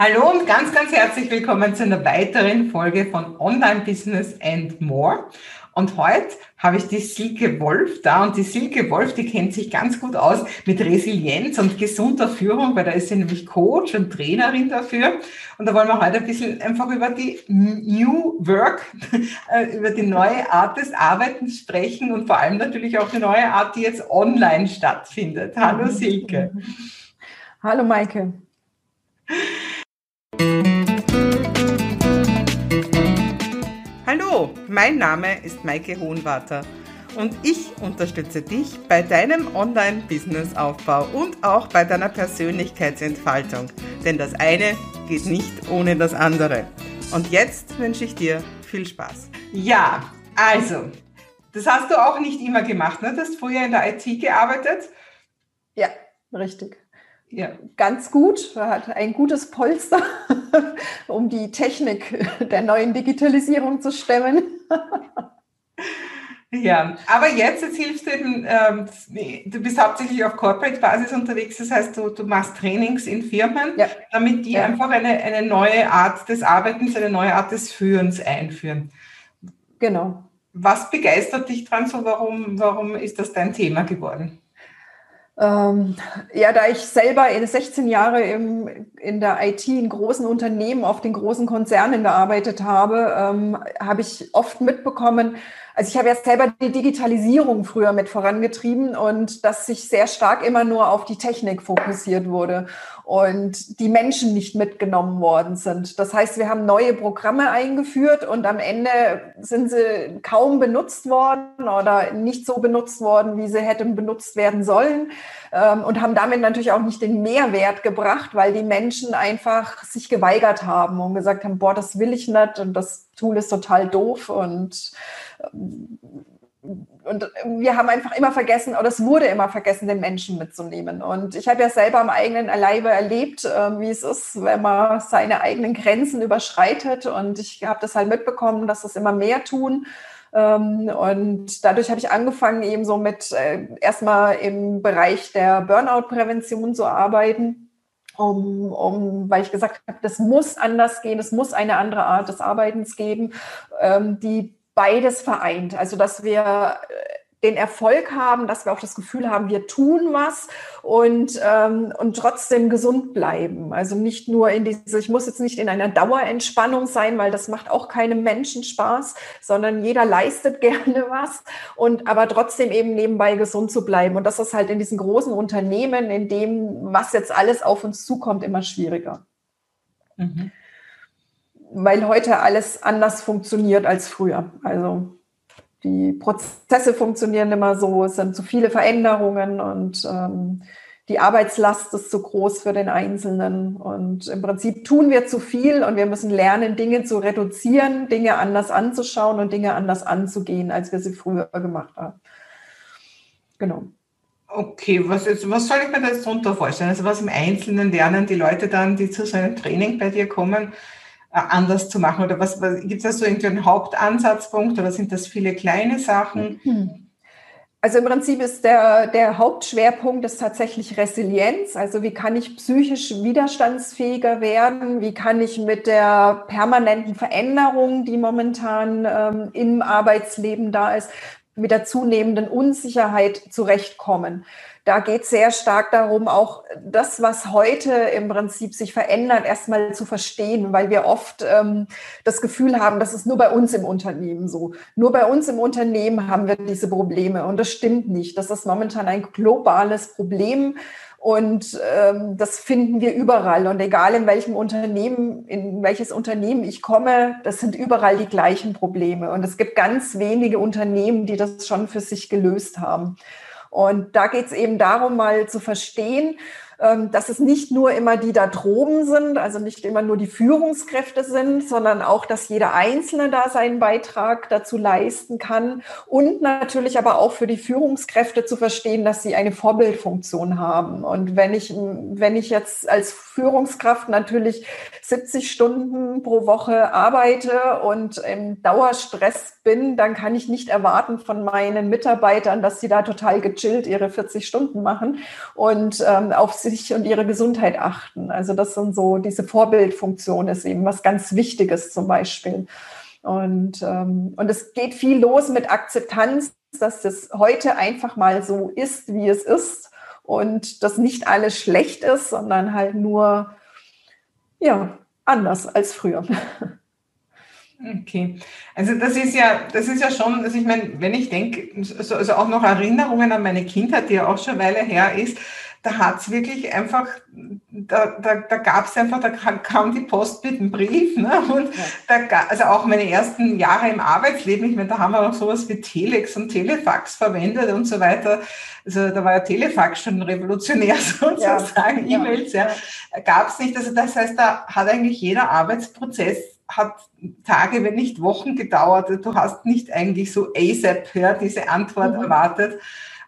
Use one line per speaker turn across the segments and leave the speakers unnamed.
Hallo und ganz, ganz herzlich willkommen zu einer weiteren Folge von Online Business and More. Und heute habe ich die Silke Wolf da und die Silke Wolf, die kennt sich ganz gut aus mit Resilienz und gesunder Führung, weil da ist sie nämlich Coach und Trainerin dafür. Und da wollen wir heute ein bisschen einfach über die New Work, äh, über die neue Art des Arbeitens sprechen und vor allem natürlich auch die neue Art, die jetzt online stattfindet. Hallo. Silke.
Hallo Maike.
Hallo, mein Name ist Maike Hohenwarter und ich unterstütze dich bei deinem Online-Business-Aufbau und auch bei deiner Persönlichkeitsentfaltung. Denn das eine geht nicht ohne das andere. Und jetzt wünsche ich dir viel Spaß. Ja, also, das hast du auch nicht immer gemacht, ne? Du hast früher in der IT gearbeitet.
Ja, richtig ja, ganz gut, hat ein gutes Polster, um die Technik der neuen Digitalisierung zu stemmen.
Ja, aber jetzt, jetzt hilfst du eben, ähm, du bist hauptsächlich auf Corporate-Basis unterwegs, das heißt, du, du machst Trainings in Firmen, ja. damit die ja. einfach eine, eine neue Art des Arbeitens, eine neue Art des Führens einführen.
Genau.
Was begeistert dich dran so? Warum, warum ist das dein Thema geworden?
Ähm, ja, da ich selber in 16 Jahre im, in der IT in großen Unternehmen, auf den großen Konzernen gearbeitet habe, ähm, habe ich oft mitbekommen, also ich habe ja selber die Digitalisierung früher mit vorangetrieben und dass sich sehr stark immer nur auf die Technik fokussiert wurde und die Menschen nicht mitgenommen worden sind. Das heißt, wir haben neue Programme eingeführt und am Ende sind sie kaum benutzt worden oder nicht so benutzt worden, wie sie hätten benutzt werden sollen ähm, und haben damit natürlich auch nicht den Mehrwert gebracht, weil die Menschen einfach sich geweigert haben und gesagt haben, boah, das will ich nicht und das Tool ist total doof und und wir haben einfach immer vergessen, oder es wurde immer vergessen, den Menschen mitzunehmen. Und ich habe ja selber am eigenen Leibe erlebt, äh, wie es ist, wenn man seine eigenen Grenzen überschreitet. Und ich habe das halt mitbekommen, dass das immer mehr tun. Ähm, und dadurch habe ich angefangen, eben so mit äh, erstmal im Bereich der Burnout-Prävention zu arbeiten. Um, um, weil ich gesagt habe, das muss anders gehen, es muss eine andere Art des Arbeitens geben, ähm, die beides vereint. Also, dass wir äh, den Erfolg haben, dass wir auch das Gefühl haben, wir tun was und, ähm, und trotzdem gesund bleiben. Also nicht nur in diese, ich muss jetzt nicht in einer Dauerentspannung sein, weil das macht auch keinem Menschen Spaß, sondern jeder leistet gerne was und aber trotzdem eben nebenbei gesund zu bleiben. Und das ist halt in diesen großen Unternehmen, in dem, was jetzt alles auf uns zukommt, immer schwieriger. Mhm weil heute alles anders funktioniert als früher. Also die Prozesse funktionieren immer so, es sind zu viele Veränderungen und ähm, die Arbeitslast ist zu groß für den Einzelnen. Und im Prinzip tun wir zu viel und wir müssen lernen, Dinge zu reduzieren, Dinge anders anzuschauen und Dinge anders anzugehen, als wir sie früher gemacht haben.
Genau. Okay, was, jetzt, was soll ich mir da jetzt drunter vorstellen? Also was im Einzelnen lernen die Leute dann, die zu so einem Training bei dir kommen, anders zu machen? Oder was, was gibt es da so irgendwie einen Hauptansatzpunkt oder sind das viele kleine Sachen?
Also im Prinzip ist der, der Hauptschwerpunkt ist tatsächlich Resilienz. Also wie kann ich psychisch widerstandsfähiger werden? Wie kann ich mit der permanenten Veränderung, die momentan ähm, im Arbeitsleben da ist, mit der zunehmenden Unsicherheit zurechtkommen? Da geht es sehr stark darum, auch das, was heute im Prinzip sich verändert, erstmal zu verstehen, weil wir oft ähm, das Gefühl haben, das ist nur bei uns im Unternehmen so. Nur bei uns im Unternehmen haben wir diese Probleme und das stimmt nicht. Das ist momentan ein globales Problem. Und ähm, das finden wir überall. Und egal in welchem Unternehmen, in welches Unternehmen ich komme, das sind überall die gleichen Probleme. Und es gibt ganz wenige Unternehmen, die das schon für sich gelöst haben. Und da geht es eben darum, mal zu verstehen, ähm, dass es nicht nur immer die da droben sind, also nicht immer nur die Führungskräfte sind, sondern auch, dass jeder Einzelne da seinen Beitrag dazu leisten kann und natürlich aber auch für die Führungskräfte zu verstehen, dass sie eine Vorbildfunktion haben. Und wenn ich, wenn ich jetzt als Führungskraft natürlich 70 Stunden pro Woche arbeite und im Dauerstress bin, dann kann ich nicht erwarten von meinen Mitarbeitern, dass sie da total gechillt ihre 40 Stunden machen und ähm, auf sich und ihre Gesundheit achten. Also das sind so diese Vorbildfunktion ist eben was ganz Wichtiges zum Beispiel. Und, ähm, und es geht viel los mit Akzeptanz, dass das heute einfach mal so ist, wie es ist und dass nicht alles schlecht ist, sondern halt nur ja, anders als früher.
Okay, also das ist ja, das ist ja schon, also ich meine, wenn ich denke, also auch noch Erinnerungen an meine Kindheit, die ja auch schon eine Weile her ist, da hat's wirklich einfach, da, da, da gab es einfach, da kam die Post mit einem Brief. Ne? Und ja. da, also auch meine ersten Jahre im Arbeitsleben, ich meine, da haben wir auch sowas wie Telex und Telefax verwendet und so weiter. Also da war ja Telefax schon revolutionär sozusagen, ja. E-Mails, ja. ja. Gab es nicht. Also das heißt, da hat eigentlich jeder Arbeitsprozess hat Tage, wenn nicht Wochen gedauert. Du hast nicht eigentlich so ASAP ja, diese Antwort mhm. erwartet.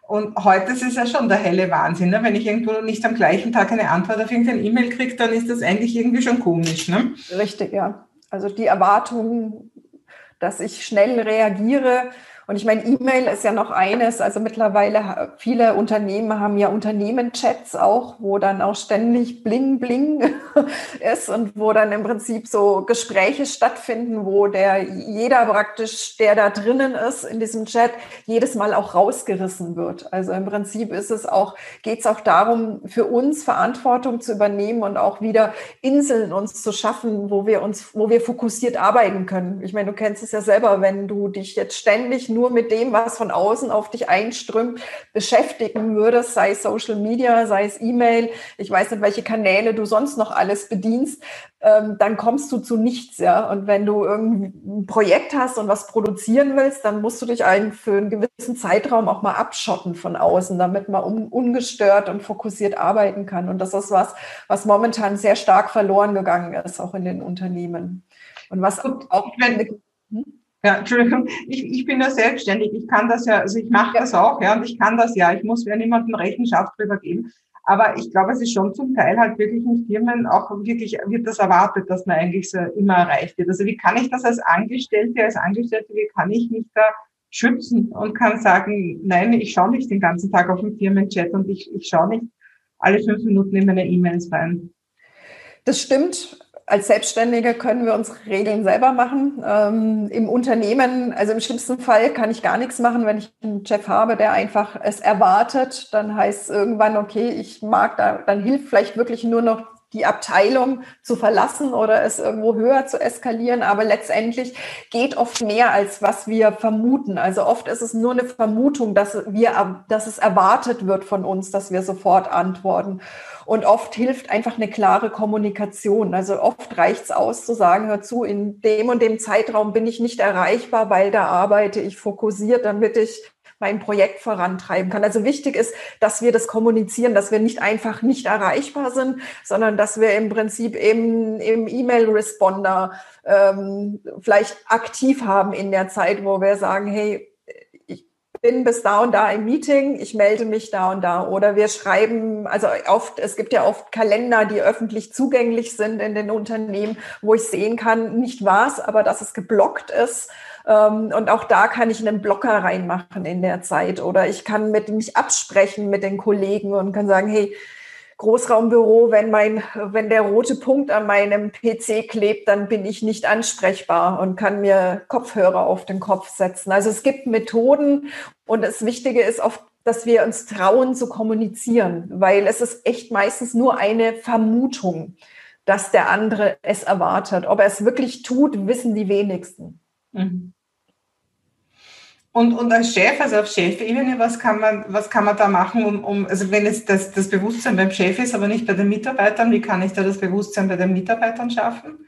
Und heute ist es ja schon der helle Wahnsinn. Ne? Wenn ich irgendwo nicht am gleichen Tag eine Antwort auf irgendein E-Mail kriege, dann ist das eigentlich irgendwie schon komisch. Ne?
Richtig, ja. Also die Erwartung, dass ich schnell reagiere, und ich meine, E-Mail ist ja noch eines. Also mittlerweile viele Unternehmen haben ja Unternehmenchats auch, wo dann auch ständig Bling Bling ist und wo dann im Prinzip so Gespräche stattfinden, wo der jeder praktisch, der da drinnen ist in diesem Chat, jedes Mal auch rausgerissen wird. Also im Prinzip ist es auch, geht es auch darum, für uns Verantwortung zu übernehmen und auch wieder Inseln uns zu schaffen, wo wir uns, wo wir fokussiert arbeiten können. Ich meine, du kennst es ja selber, wenn du dich jetzt ständig nur nur mit dem, was von außen auf dich einströmt, beschäftigen würdest, sei es Social Media, sei es E-Mail, ich weiß nicht, welche Kanäle du sonst noch alles bedienst, ähm, dann kommst du zu nichts, ja. Und wenn du irgendwie ein Projekt hast und was produzieren willst, dann musst du dich einen für einen gewissen Zeitraum auch mal abschotten von außen, damit man un ungestört und fokussiert arbeiten kann. Und das ist was, was momentan sehr stark verloren gegangen ist, auch in den Unternehmen. Und was auch,
hm? Ja, Entschuldigung, ich, ich bin ja selbstständig. Ich kann das ja, also ich mache ja. das auch, ja, und ich kann das ja. Ich muss mir niemandem Rechenschaft drüber geben. Aber ich glaube, es ist schon zum Teil halt wirklich in Firmen auch wirklich, wird das erwartet, dass man eigentlich so immer erreicht wird. Also wie kann ich das als Angestellte, als Angestellte, wie kann ich mich da schützen und kann sagen, nein, ich schaue nicht den ganzen Tag auf den Firmenchat und ich, ich schaue nicht alle fünf Minuten in meine E-Mails rein.
Das stimmt als Selbstständige können wir unsere Regeln selber machen. Ähm, Im Unternehmen, also im schlimmsten Fall kann ich gar nichts machen, wenn ich einen Chef habe, der einfach es erwartet. Dann heißt es irgendwann, okay, ich mag da, dann hilft vielleicht wirklich nur noch die Abteilung zu verlassen oder es irgendwo höher zu eskalieren. Aber letztendlich geht oft mehr, als was wir vermuten. Also oft ist es nur eine Vermutung, dass wir, dass es erwartet wird von uns, dass wir sofort antworten. Und oft hilft einfach eine klare Kommunikation. Also oft reicht es aus zu sagen, hör zu, in dem und dem Zeitraum bin ich nicht erreichbar, weil da arbeite ich fokussiert, damit ich mein Projekt vorantreiben kann. Also wichtig ist, dass wir das kommunizieren, dass wir nicht einfach nicht erreichbar sind, sondern dass wir im Prinzip eben im E-Mail-Responder ähm, vielleicht aktiv haben in der Zeit, wo wir sagen, hey, bin bis da und da im Meeting, ich melde mich da und da. Oder wir schreiben, also oft, es gibt ja oft Kalender, die öffentlich zugänglich sind in den Unternehmen, wo ich sehen kann, nicht was, aber dass es geblockt ist. Ähm, und auch da kann ich einen Blocker reinmachen in der Zeit. Oder ich kann mit mich absprechen mit den Kollegen und kann sagen, hey, Großraumbüro, wenn mein, wenn der rote Punkt an meinem PC klebt, dann bin ich nicht ansprechbar und kann mir Kopfhörer auf den Kopf setzen. Also es gibt Methoden und das Wichtige ist oft, dass wir uns trauen zu kommunizieren, weil es ist echt meistens nur eine Vermutung, dass der andere es erwartet. Ob er es wirklich tut, wissen die wenigsten. Mhm.
Und, und als Chef, also auf Chefebene, was kann man, was kann man da machen, um, um also wenn jetzt das, das Bewusstsein beim Chef ist, aber nicht bei den Mitarbeitern, wie kann ich da das Bewusstsein bei den Mitarbeitern schaffen?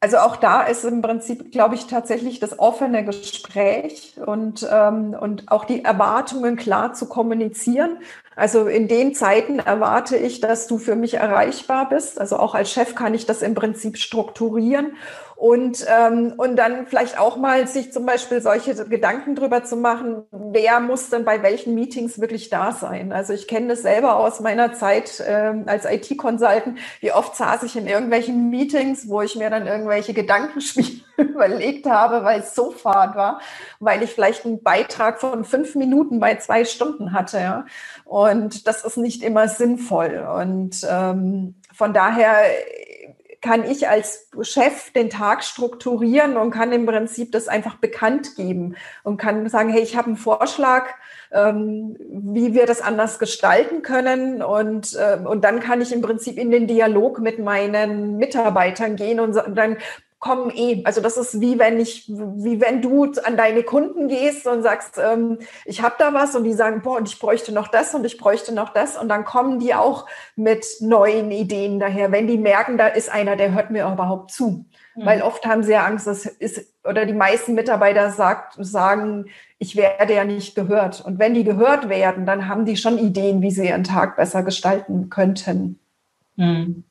Also auch da ist im Prinzip, glaube ich, tatsächlich das offene Gespräch und, ähm, und auch die Erwartungen klar zu kommunizieren. Also in den Zeiten erwarte ich, dass du für mich erreichbar bist. Also auch als Chef kann ich das im Prinzip strukturieren Und, ähm, und dann vielleicht auch mal sich zum Beispiel solche Gedanken drüber zu machen, wer muss denn bei welchen Meetings wirklich da sein. Also ich kenne das selber aus meiner Zeit äh, als IT-Consultant, wie oft saß ich in irgendwelchen Meetings, wo ich mir dann irgendwelche Gedankenspiele überlegt habe, weil es so fad war, weil ich vielleicht einen Beitrag von fünf Minuten bei zwei Stunden hatte. Ja? Und das ist nicht immer sinnvoll. Und ähm, von daher kann ich als Chef den Tag strukturieren und kann im Prinzip das einfach bekannt geben und kann sagen, hey, ich habe einen Vorschlag, ähm, wie wir das anders gestalten können. Und, äh, und dann kann ich im Prinzip in den Dialog mit meinen Mitarbeitern gehen und dann kommen eh. Also das ist wie wenn ich, wie wenn du an deine Kunden gehst und sagst, ähm, ich habe da was und die sagen, boah, und ich bräuchte noch das und ich bräuchte noch das und dann kommen die auch mit neuen Ideen daher, wenn die merken, da ist einer, der hört mir überhaupt zu. Mhm. Weil oft haben sie ja Angst, das ist, oder die meisten Mitarbeiter sagt, sagen, ich werde ja nicht gehört. Und wenn die gehört werden, dann haben die schon Ideen, wie sie ihren Tag besser gestalten könnten. Mhm.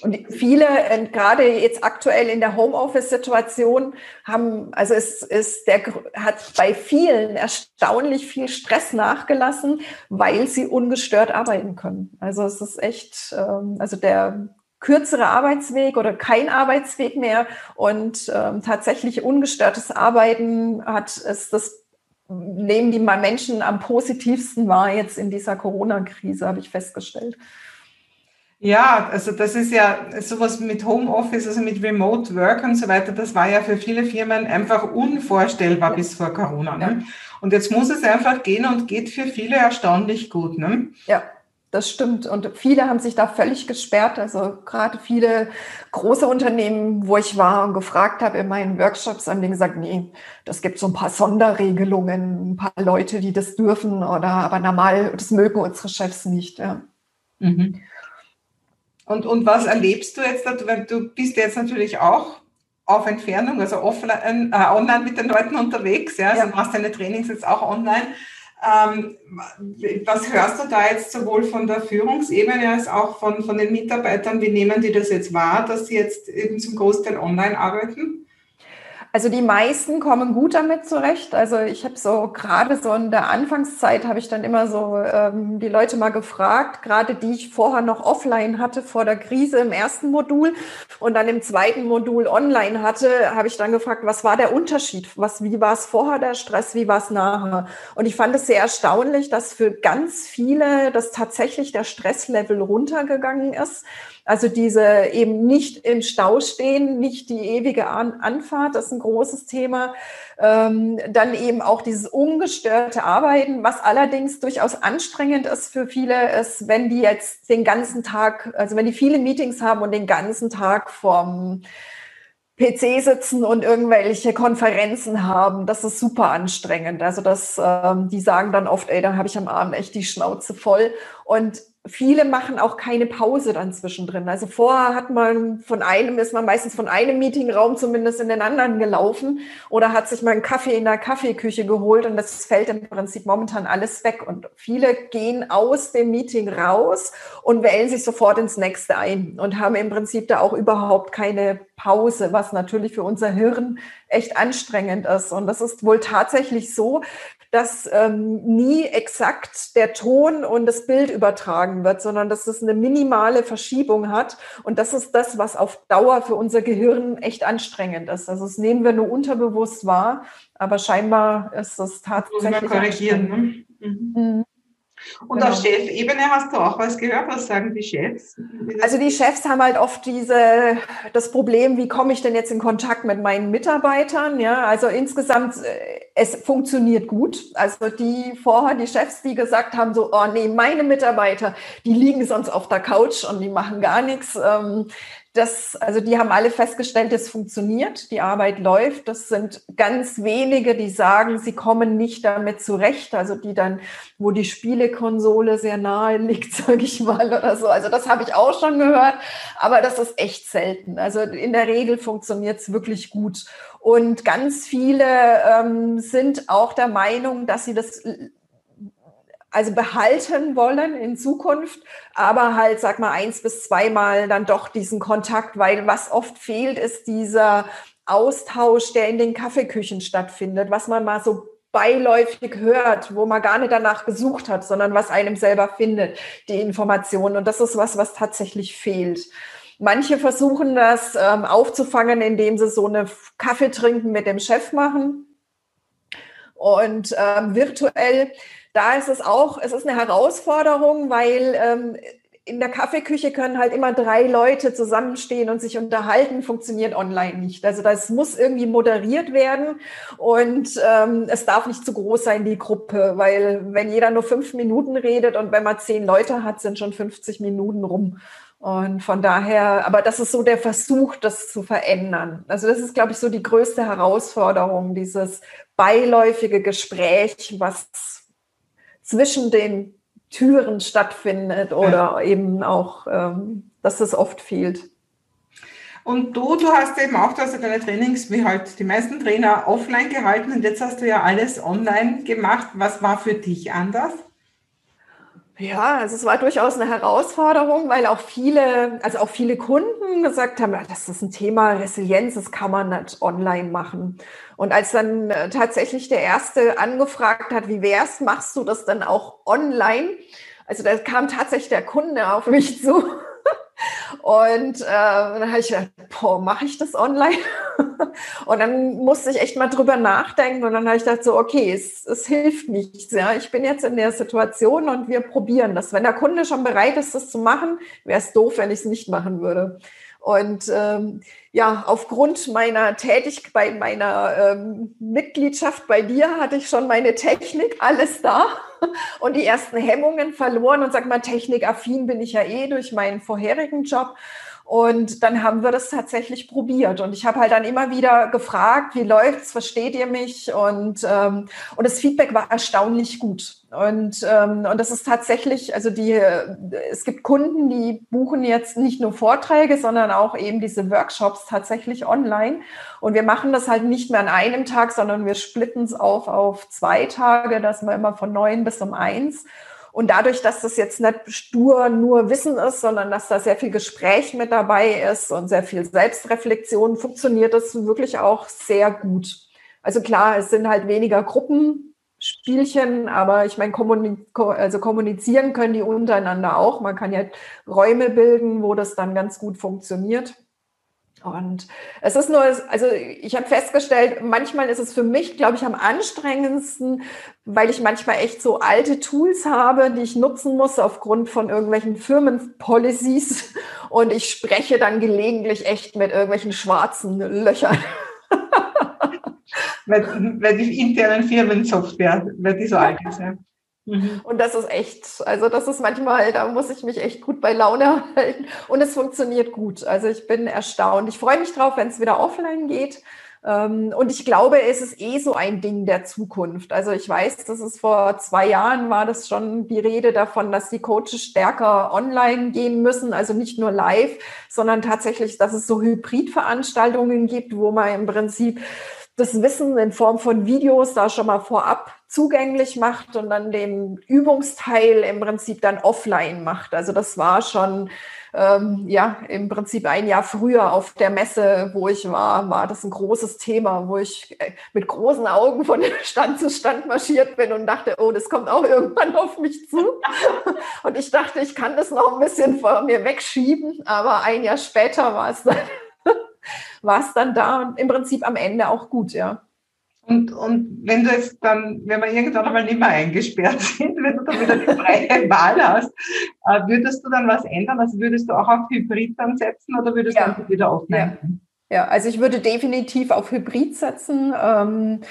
Und viele, äh, gerade jetzt aktuell in der Homeoffice-Situation, haben, also es ist der, hat bei vielen erstaunlich viel Stress nachgelassen, weil sie ungestört arbeiten können. Also es ist echt, ähm, also der kürzere Arbeitsweg oder kein Arbeitsweg mehr und ähm, tatsächlich ungestörtes Arbeiten hat es das nehmen die Menschen am positivsten wahr jetzt in dieser Corona-Krise, habe ich festgestellt.
Ja, also das ist ja sowas mit Homeoffice, also mit Remote Work und so weiter, das war ja für viele Firmen einfach unvorstellbar ja. bis vor Corona. Ne? Ja. Und jetzt muss es einfach gehen und geht für viele erstaunlich gut. Ne?
Ja. Das stimmt. Und viele haben sich da völlig gesperrt. Also gerade viele große Unternehmen, wo ich war und gefragt habe in meinen Workshops, haben die gesagt, nee, das gibt so ein paar Sonderregelungen, ein paar Leute, die das dürfen oder aber normal, das mögen unsere Chefs nicht. Ja. Mhm.
Und, und was erlebst du jetzt? Weil du bist jetzt natürlich auch auf Entfernung, also offline, äh, online mit den Leuten unterwegs, ja, also ja. machst deine Trainings jetzt auch online. Ähm, was hörst du da jetzt sowohl von der Führungsebene als auch von, von den Mitarbeitern? Wie nehmen die das jetzt wahr, dass sie jetzt eben zum Großteil online arbeiten?
Also die meisten kommen gut damit zurecht. Also ich habe so gerade so in der Anfangszeit habe ich dann immer so ähm, die Leute mal gefragt, gerade die ich vorher noch offline hatte vor der Krise im ersten Modul und dann im zweiten Modul online hatte, habe ich dann gefragt, was war der Unterschied? Was, wie war es vorher der Stress? Wie war es nachher? Und ich fand es sehr erstaunlich, dass für ganz viele das tatsächlich der Stresslevel runtergegangen ist. Also diese eben nicht im Stau stehen, nicht die ewige An Anfahrt, das ist ein großes Thema. Ähm, dann eben auch dieses ungestörte Arbeiten, was allerdings durchaus anstrengend ist für viele, ist, wenn die jetzt den ganzen Tag, also wenn die viele Meetings haben und den ganzen Tag vom PC sitzen und irgendwelche Konferenzen haben, das ist super anstrengend. Also das, ähm, die sagen dann oft, ey, da habe ich am Abend echt die Schnauze voll. Und viele machen auch keine Pause dann zwischendrin. Also vorher hat man von einem, ist man meistens von einem Meetingraum zumindest in den anderen gelaufen oder hat sich mal einen Kaffee in der Kaffeeküche geholt und das fällt im Prinzip momentan alles weg. Und viele gehen aus dem Meeting raus und wählen sich sofort ins nächste ein und haben im Prinzip da auch überhaupt keine Pause, was natürlich für unser Hirn echt anstrengend ist. Und das ist wohl tatsächlich so, dass ähm, nie exakt der Ton und das Bild übertragen wird, sondern dass es eine minimale Verschiebung hat. Und das ist das, was auf Dauer für unser Gehirn echt anstrengend ist. Also das nehmen wir nur unterbewusst wahr, aber scheinbar ist es tatsächlich. Muss man korrigieren. Ne? Mhm. Mhm.
Und genau. auf Chefebene hast du auch was gehört? Was sagen die Chefs?
Also die Chefs haben halt oft diese, das Problem, wie komme ich denn jetzt in Kontakt mit meinen Mitarbeitern? Ja, also insgesamt, äh, es funktioniert gut. Also die vorher, die Chefs, die gesagt haben, so, oh nee, meine Mitarbeiter, die liegen sonst auf der Couch und die machen gar nichts. Das, also die haben alle festgestellt, es funktioniert, die Arbeit läuft. Das sind ganz wenige, die sagen, sie kommen nicht damit zurecht. Also die dann, wo die Spielekonsole sehr nahe liegt, sage ich mal oder so. Also das habe ich auch schon gehört, aber das ist echt selten. Also in der Regel funktioniert es wirklich gut. Und ganz viele ähm, sind auch der Meinung, dass sie das also behalten wollen in Zukunft, aber halt, sag mal, eins bis zweimal dann doch diesen Kontakt, weil was oft fehlt, ist dieser Austausch, der in den Kaffeeküchen stattfindet, was man mal so beiläufig hört, wo man gar nicht danach gesucht hat, sondern was einem selber findet, die Informationen. Und das ist was, was tatsächlich fehlt. Manche versuchen das ähm, aufzufangen, indem sie so eine Kaffee trinken mit dem Chef machen. Und ähm, virtuell, da ist es auch, es ist eine Herausforderung, weil ähm, in der Kaffeeküche können halt immer drei Leute zusammenstehen und sich unterhalten, funktioniert online nicht. Also das muss irgendwie moderiert werden und ähm, es darf nicht zu groß sein, die Gruppe, weil wenn jeder nur fünf Minuten redet und wenn man zehn Leute hat, sind schon 50 Minuten rum. Und von daher, aber das ist so der Versuch, das zu verändern. Also das ist, glaube ich, so die größte Herausforderung, dieses beiläufige Gespräch, was zwischen den Türen stattfindet oder ja. eben auch, ähm, dass es oft fehlt.
Und du, du hast eben auch, du hast ja deine Trainings, wie halt die meisten Trainer, offline gehalten und jetzt hast du ja alles online gemacht. Was war für dich anders?
Ja, also es war durchaus eine Herausforderung, weil auch viele, also auch viele Kunden gesagt haben, das ist ein Thema Resilienz, das kann man nicht online machen. Und als dann äh, tatsächlich der erste angefragt hat, wie wär's, machst du das dann auch online? Also da kam tatsächlich der Kunde auf mich zu und äh, dann habe ich gedacht, boah, mache ich das online? Und dann musste ich echt mal drüber nachdenken und dann habe ich gedacht, so, okay, es, es hilft nichts. Ja? Ich bin jetzt in der Situation und wir probieren das. Wenn der Kunde schon bereit ist, das zu machen, wäre es doof, wenn ich es nicht machen würde. Und ähm, ja, aufgrund meiner Tätigkeit, meiner ähm, Mitgliedschaft bei dir hatte ich schon meine Technik, alles da und die ersten Hemmungen verloren und sag mal, technikaffin bin ich ja eh durch meinen vorherigen Job. Und dann haben wir das tatsächlich probiert. Und ich habe halt dann immer wieder gefragt, wie läuft's, versteht ihr mich? Und, ähm, und das Feedback war erstaunlich gut. Und, ähm, und das ist tatsächlich, also die, es gibt Kunden, die buchen jetzt nicht nur Vorträge, sondern auch eben diese Workshops tatsächlich online. Und wir machen das halt nicht mehr an einem Tag, sondern wir splitten es auf auf zwei Tage, dass wir immer von neun bis um eins. Und dadurch, dass das jetzt nicht stur nur Wissen ist, sondern dass da sehr viel Gespräch mit dabei ist und sehr viel Selbstreflexion, funktioniert das wirklich auch sehr gut. Also klar, es sind halt weniger Gruppenspielchen, aber ich meine, also kommunizieren können die untereinander auch. Man kann ja Räume bilden, wo das dann ganz gut funktioniert. Und es ist nur, also ich habe festgestellt, manchmal ist es für mich, glaube ich, am anstrengendsten, weil ich manchmal echt so alte Tools habe, die ich nutzen muss aufgrund von irgendwelchen Firmenpolicies. Und ich spreche dann gelegentlich echt mit irgendwelchen schwarzen Löchern.
weil, die internen Firmensoftware, weil die so alt ist. Ja.
Mhm. Und das ist echt, also das ist manchmal, da muss ich mich echt gut bei Laune halten. Und es funktioniert gut. Also ich bin erstaunt. Ich freue mich drauf, wenn es wieder offline geht. Ähm, und ich glaube, es ist eh so ein Ding der Zukunft. Also ich weiß, dass es vor zwei Jahren war das schon die Rede davon, dass die Coaches stärker online gehen müssen, also nicht nur live, sondern tatsächlich, dass es so Hybridveranstaltungen gibt, wo man im Prinzip das Wissen in Form von Videos da schon mal vorab zugänglich macht und dann den Übungsteil im Prinzip dann offline macht. Also das war schon ähm, ja im Prinzip ein Jahr früher auf der Messe, wo ich war, war das ein großes Thema, wo ich äh, mit großen Augen von Stand zu Stand marschiert bin und dachte, oh, das kommt auch irgendwann auf mich zu. Und ich dachte, ich kann das noch ein bisschen vor mir wegschieben, aber ein Jahr später war es dann war es dann da und im Prinzip am Ende auch gut, ja.
Und, und wenn du jetzt dann, wenn wir irgendwann einmal nicht mehr eingesperrt sind, wenn du dann wieder die freie Wahl hast, äh, würdest du dann was ändern? Also würdest du auch auf Hybrid dann setzen oder würdest ja. du wieder offline?
Ja. ja. also ich würde definitiv auf Hybrid setzen. Ähm, äh,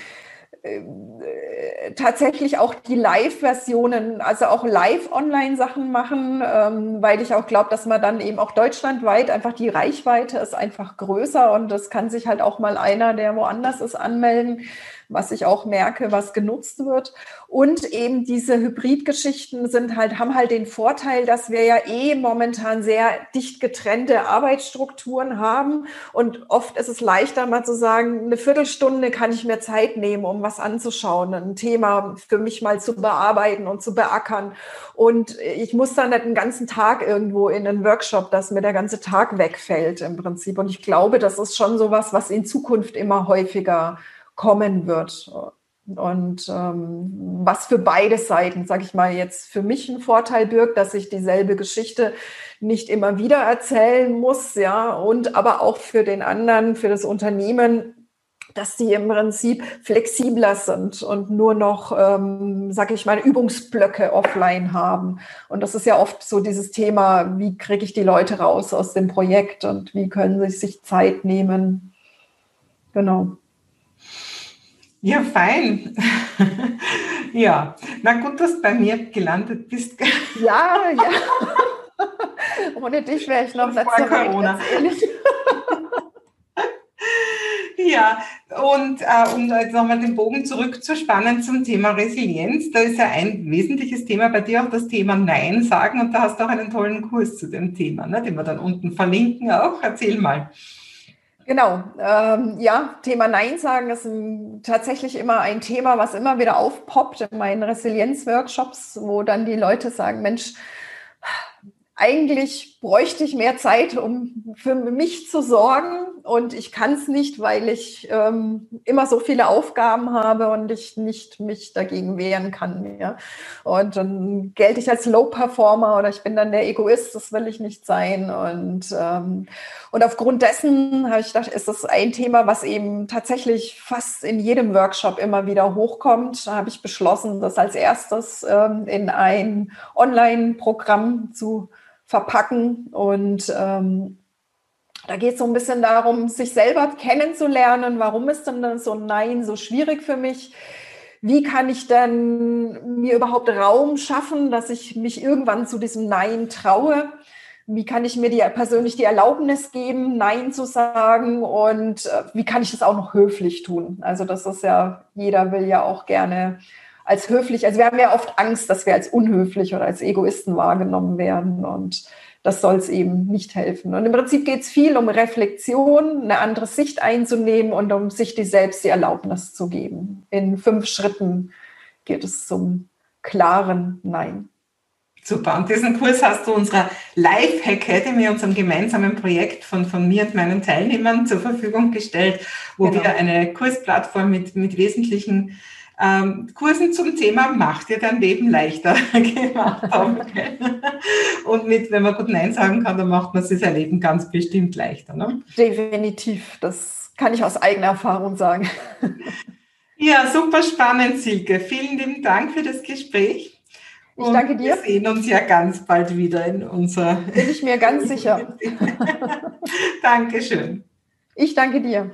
tatsächlich auch die Live-Versionen, also auch Live-Online-Sachen machen, ähm, weil ich auch glaube, dass man dann eben auch deutschlandweit einfach die Reichweite ist einfach größer und das kann sich halt auch mal einer, der woanders ist, anmelden, was ich auch merke, was genutzt wird. Und eben diese Hybridgeschichten sind halt, haben halt den Vorteil, dass wir ja eh momentan sehr dicht getrennte Arbeitsstrukturen haben. Und oft ist es leichter, mal zu sagen, eine Viertelstunde kann ich mir Zeit nehmen, um was anzuschauen, ein Thema für mich mal zu bearbeiten und zu beackern. Und ich muss dann nicht einen ganzen Tag irgendwo in einen Workshop, dass mir der ganze Tag wegfällt im Prinzip. Und ich glaube, das ist schon so was, was in Zukunft immer häufiger kommen wird. Und ähm, was für beide Seiten, sage ich mal, jetzt für mich einen Vorteil birgt, dass ich dieselbe Geschichte nicht immer wieder erzählen muss, ja, und aber auch für den anderen, für das Unternehmen, dass sie im Prinzip flexibler sind und nur noch, ähm, sage ich mal, Übungsblöcke offline haben. Und das ist ja oft so dieses Thema, wie kriege ich die Leute raus aus dem Projekt und wie können sie sich Zeit nehmen. Genau.
Ja, fein. ja, na gut, dass du bei mir gelandet bist.
ja, ja. Ohne dich wäre ich noch
so Corona. ja, und äh, um jetzt nochmal den Bogen zurückzuspannen zum Thema Resilienz, da ist ja ein wesentliches Thema bei dir auch das Thema Nein sagen und da hast du auch einen tollen Kurs zu dem Thema, ne, den wir dann unten verlinken auch. Erzähl mal.
Genau, ähm, ja, Thema Nein sagen ist ein, tatsächlich immer ein Thema, was immer wieder aufpoppt in meinen Resilienz-Workshops, wo dann die Leute sagen, Mensch, eigentlich bräuchte ich mehr Zeit, um für mich zu sorgen. Und ich kann es nicht, weil ich ähm, immer so viele Aufgaben habe und ich nicht mich dagegen wehren kann. Ja? Und dann gelte ich als Low-Performer oder ich bin dann der Egoist, das will ich nicht sein. Und, ähm, und aufgrund dessen habe ich gedacht, ist das ein Thema, was eben tatsächlich fast in jedem Workshop immer wieder hochkommt. Da habe ich beschlossen, das als erstes ähm, in ein Online-Programm zu verpacken. Und ähm, da geht es so ein bisschen darum, sich selber kennenzulernen. Warum ist denn so ein Nein so schwierig für mich? Wie kann ich denn mir überhaupt Raum schaffen, dass ich mich irgendwann zu diesem Nein traue? Wie kann ich mir die, persönlich die Erlaubnis geben, Nein zu sagen? Und äh, wie kann ich das auch noch höflich tun? Also das ist ja, jeder will ja auch gerne als höflich, also wir haben ja oft Angst, dass wir als unhöflich oder als Egoisten wahrgenommen werden und das soll es eben nicht helfen. Und im Prinzip geht es viel um Reflexion, eine andere Sicht einzunehmen und um sich die selbst die Erlaubnis zu geben. In fünf Schritten geht es zum klaren Nein.
Super. Und diesen Kurs hast du unserer Live Academy, unserem gemeinsamen Projekt von, von mir und meinen Teilnehmern zur Verfügung gestellt, wo genau. wir eine Kursplattform mit, mit wesentlichen ähm, Kursen zum Thema Macht dir dein Leben leichter gemacht haben. Und mit, wenn man gut Nein sagen kann, dann macht man sich sein Leben ganz bestimmt leichter. Ne?
Definitiv, das kann ich aus eigener Erfahrung sagen.
Ja, super spannend, Silke. Vielen lieben Dank für das Gespräch.
Ich danke dir.
Wir sehen uns ja ganz bald wieder in unserer.
Bin ich mir ganz sicher.
Dankeschön.
Ich danke dir.